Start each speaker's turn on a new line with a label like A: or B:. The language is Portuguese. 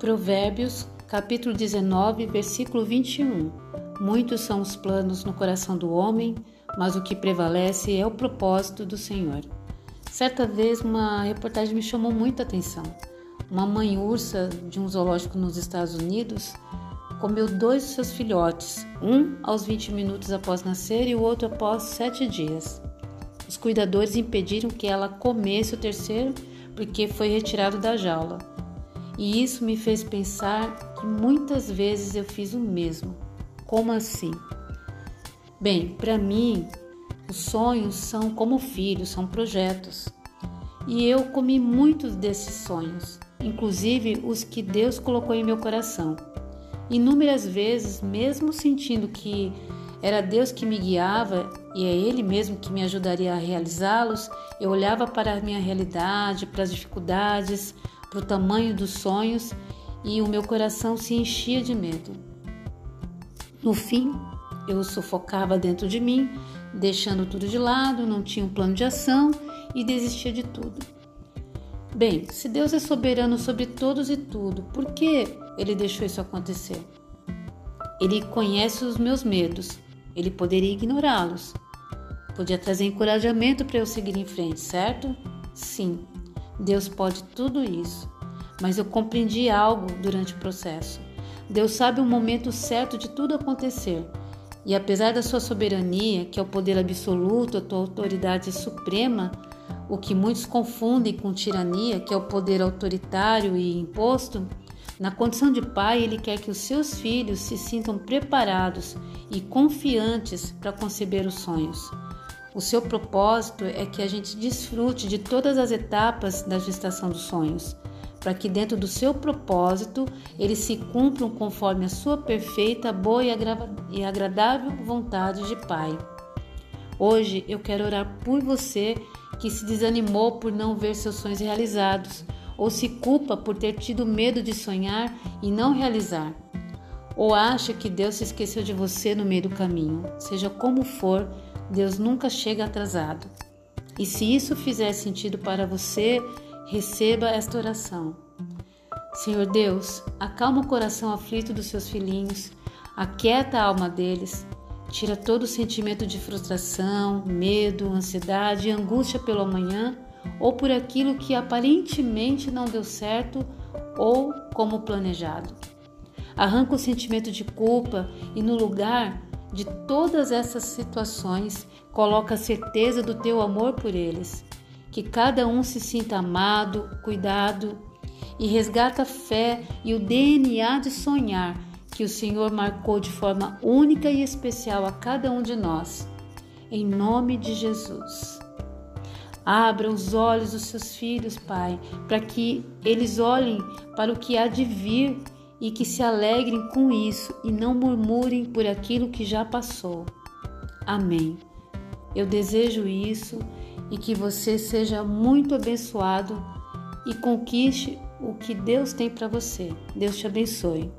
A: Provérbios, capítulo 19, versículo 21. Muitos são os planos no coração do homem, mas o que prevalece é o propósito do Senhor. Certa vez, uma reportagem me chamou muita atenção. Uma mãe ursa de um zoológico nos Estados Unidos comeu dois de seus filhotes, um aos 20 minutos após nascer e o outro após sete dias. Os cuidadores impediram que ela comesse o terceiro porque foi retirado da jaula. E isso me fez pensar que muitas vezes eu fiz o mesmo. Como assim? Bem, para mim, os sonhos são como filhos, são projetos. E eu comi muitos desses sonhos, inclusive os que Deus colocou em meu coração. Inúmeras vezes, mesmo sentindo que era Deus que me guiava e é Ele mesmo que me ajudaria a realizá-los, eu olhava para a minha realidade, para as dificuldades, para o tamanho dos sonhos e o meu coração se enchia de medo. No fim, eu sufocava dentro de mim, deixando tudo de lado, não tinha um plano de ação e desistia de tudo. Bem, se Deus é soberano sobre todos e tudo, por que ele deixou isso acontecer? Ele conhece os meus medos, ele poderia ignorá-los. Podia trazer encorajamento para eu seguir em frente, certo? Sim, Deus pode tudo isso, mas eu compreendi algo durante o processo. Deus sabe o momento certo de tudo acontecer. E apesar da sua soberania, que é o poder absoluto, a tua autoridade suprema, o que muitos confundem com tirania, que é o poder autoritário e imposto, na condição de pai, ele quer que os seus filhos se sintam preparados e confiantes para conceber os sonhos. O seu propósito é que a gente desfrute de todas as etapas da gestação dos sonhos, para que dentro do seu propósito eles se cumpram conforme a sua perfeita, boa e agradável vontade de Pai. Hoje eu quero orar por você que se desanimou por não ver seus sonhos realizados, ou se culpa por ter tido medo de sonhar e não realizar, ou acha que Deus se esqueceu de você no meio do caminho. Seja como for, Deus nunca chega atrasado. E se isso fizer sentido para você, receba esta oração. Senhor Deus, acalma o coração aflito dos seus filhinhos, aquieta a alma deles, tira todo o sentimento de frustração, medo, ansiedade e angústia pelo amanhã ou por aquilo que aparentemente não deu certo ou como planejado. Arranca o sentimento de culpa e, no lugar, de todas essas situações, coloca a certeza do teu amor por eles, que cada um se sinta amado, cuidado e resgata a fé e o DNA de sonhar que o Senhor marcou de forma única e especial a cada um de nós. Em nome de Jesus. Abra os olhos dos seus filhos, Pai, para que eles olhem para o que há de vir e que se alegrem com isso e não murmurem por aquilo que já passou. Amém. Eu desejo isso e que você seja muito abençoado e conquiste o que Deus tem para você. Deus te abençoe.